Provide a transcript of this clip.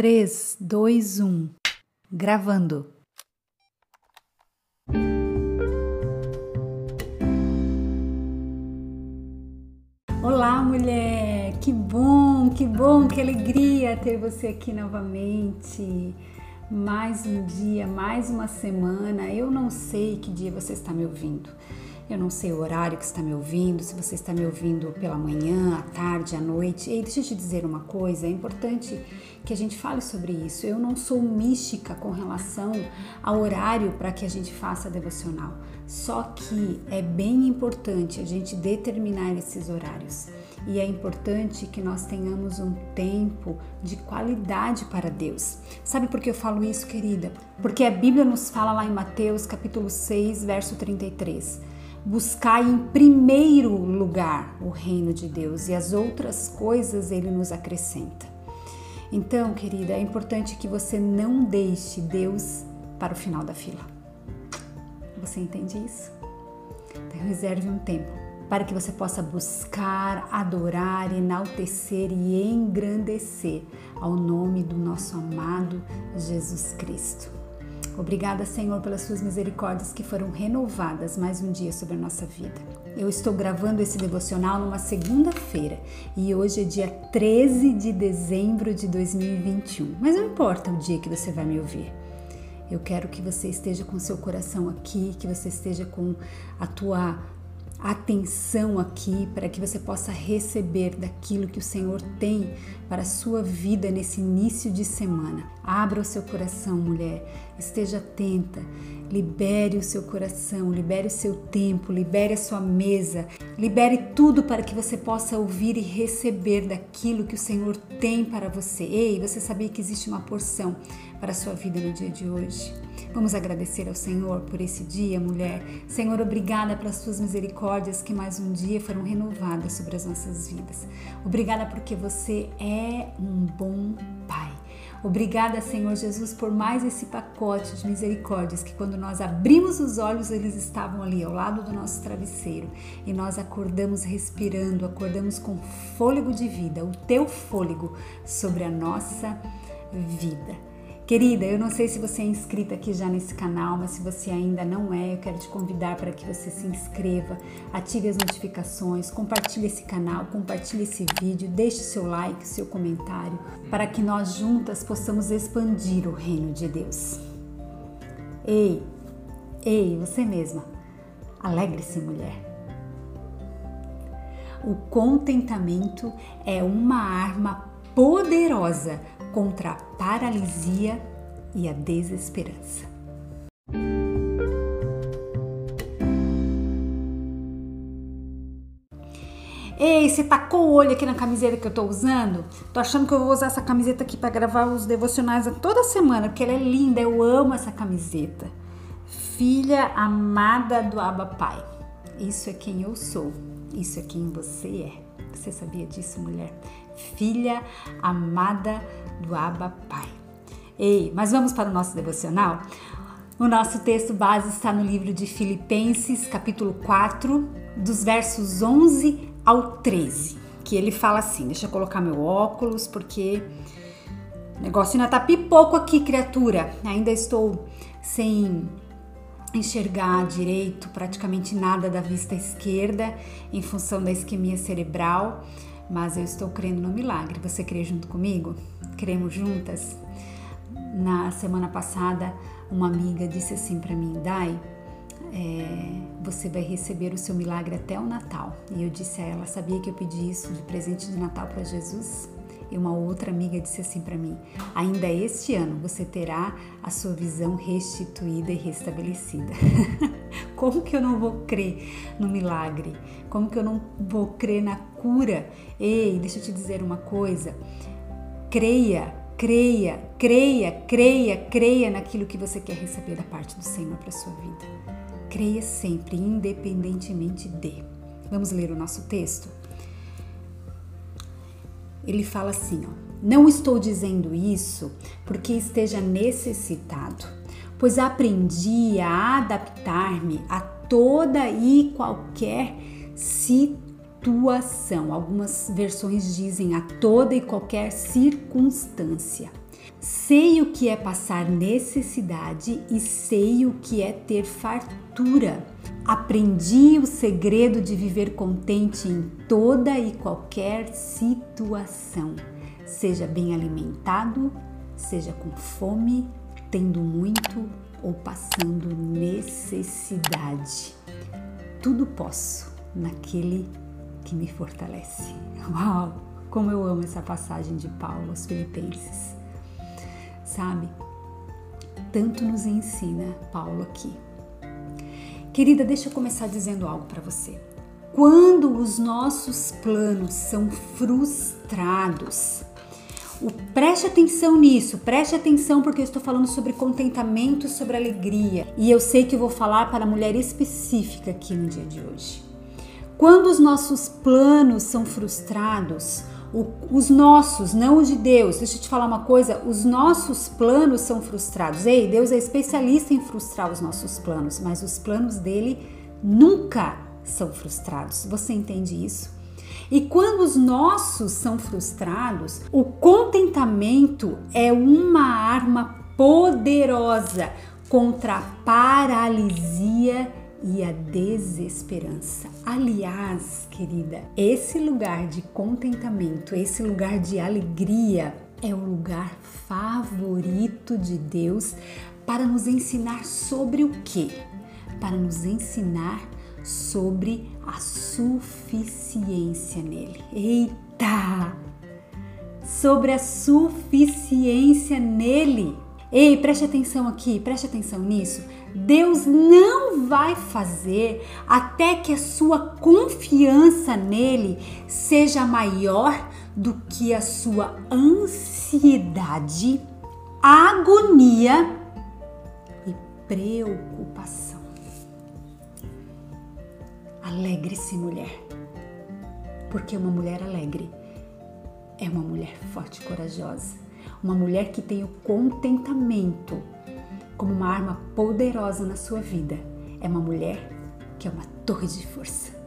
3, 2, 1. Gravando. Olá, mulher! Que bom, que bom, que alegria ter você aqui novamente. Mais um dia, mais uma semana. Eu não sei que dia você está me ouvindo. Eu não sei o horário que está me ouvindo, se você está me ouvindo pela manhã, à tarde, à noite. E deixa eu te dizer uma coisa, é importante que a gente fale sobre isso. Eu não sou mística com relação ao horário para que a gente faça devocional. Só que é bem importante a gente determinar esses horários. E é importante que nós tenhamos um tempo de qualidade para Deus. Sabe por que eu falo isso, querida? Porque a Bíblia nos fala lá em Mateus capítulo 6, verso 33 buscai em primeiro lugar o reino de Deus e as outras coisas ele nos acrescenta. Então, querida, é importante que você não deixe Deus para o final da fila. Você entende isso? Então, reserve um tempo para que você possa buscar, adorar, enaltecer e engrandecer ao nome do nosso amado Jesus Cristo. Obrigada, Senhor, pelas suas misericórdias que foram renovadas mais um dia sobre a nossa vida. Eu estou gravando esse devocional numa segunda-feira e hoje é dia 13 de dezembro de 2021. Mas não importa o dia que você vai me ouvir. Eu quero que você esteja com seu coração aqui, que você esteja com a tua atenção aqui para que você possa receber daquilo que o Senhor tem para a sua vida nesse início de semana. Abra o seu coração, mulher, esteja atenta, libere o seu coração, libere o seu tempo, libere a sua mesa, libere tudo para que você possa ouvir e receber daquilo que o Senhor tem para você. Ei, você sabia que existe uma porção para a sua vida no dia de hoje? Vamos agradecer ao Senhor por esse dia, mulher. Senhor, obrigada pelas suas misericórdias que mais um dia foram renovadas sobre as nossas vidas. Obrigada porque você é um bom Pai. Obrigada, Senhor Jesus, por mais esse pacote de misericórdias que quando nós abrimos os olhos, eles estavam ali ao lado do nosso travesseiro e nós acordamos respirando, acordamos com fôlego de vida, o teu fôlego sobre a nossa vida. Querida, eu não sei se você é inscrita aqui já nesse canal, mas se você ainda não é, eu quero te convidar para que você se inscreva, ative as notificações, compartilhe esse canal, compartilhe esse vídeo, deixe seu like, seu comentário, para que nós juntas possamos expandir o reino de Deus. Ei, ei, você mesma, alegre-se, mulher. O contentamento é uma arma poderosa contra a paralisia e a desesperança. Ei, você tacou o olho aqui na camiseta que eu tô usando? Tô achando que eu vou usar essa camiseta aqui para gravar os devocionais toda semana, porque ela é linda, eu amo essa camiseta. Filha amada do Abba Pai. Isso é quem eu sou. Isso é quem você é. Você sabia disso, mulher? Filha amada do Abba Pai. Ei, mas vamos para o nosso devocional? O nosso texto base está no livro de Filipenses, capítulo 4, dos versos 11 ao 13, que ele fala assim: deixa eu colocar meu óculos, porque o negócio ainda tá pipoco aqui, criatura. Ainda estou sem enxergar direito praticamente nada da vista esquerda em função da isquemia cerebral, mas eu estou crendo no milagre. Você crê junto comigo? cremos juntas. Na semana passada, uma amiga disse assim para mim, Dai, é, você vai receber o seu milagre até o Natal. E eu disse a ela, sabia que eu pedi isso de presente de Natal para Jesus? E uma outra amiga disse assim para mim: ainda este ano você terá a sua visão restituída e restabelecida. Como que eu não vou crer no milagre? Como que eu não vou crer na cura? Ei, deixa eu te dizer uma coisa. Creia, creia, creia, creia, creia naquilo que você quer receber da parte do Senhor para sua vida. Creia sempre, independentemente de. Vamos ler o nosso texto? Ele fala assim, ó: Não estou dizendo isso porque esteja necessitado, pois aprendi a adaptar-me a toda e qualquer situação. Algumas versões dizem a toda e qualquer circunstância. Sei o que é passar necessidade e sei o que é ter fartura. Aprendi o segredo de viver contente em toda e qualquer situação, seja bem alimentado, seja com fome, tendo muito ou passando necessidade. Tudo posso naquele que me fortalece. Uau! Como eu amo essa passagem de Paulo aos Filipenses. Sabe? Tanto nos ensina Paulo aqui. Querida, deixa eu começar dizendo algo para você. Quando os nossos planos são frustrados, preste atenção nisso, preste atenção porque eu estou falando sobre contentamento, sobre alegria. E eu sei que eu vou falar para a mulher específica aqui no dia de hoje. Quando os nossos planos são frustrados, o, os nossos, não os de Deus, deixa eu te falar uma coisa: os nossos planos são frustrados. Ei, Deus é especialista em frustrar os nossos planos, mas os planos dele nunca são frustrados. Você entende isso? E quando os nossos são frustrados, o contentamento é uma arma poderosa contra a paralisia e a desesperança. Aliás, querida, esse lugar de contentamento, esse lugar de alegria é o lugar favorito de Deus para nos ensinar sobre o quê? Para nos ensinar sobre a suficiência nele. Eita! Sobre a suficiência nele. Ei, preste atenção aqui, preste atenção nisso. Deus não vai fazer até que a sua confiança nele seja maior do que a sua ansiedade, agonia e preocupação. Alegre-se, mulher, porque uma mulher alegre é uma mulher forte e corajosa, uma mulher que tem o contentamento como uma arma poderosa na sua vida. É uma mulher que é uma torre de força.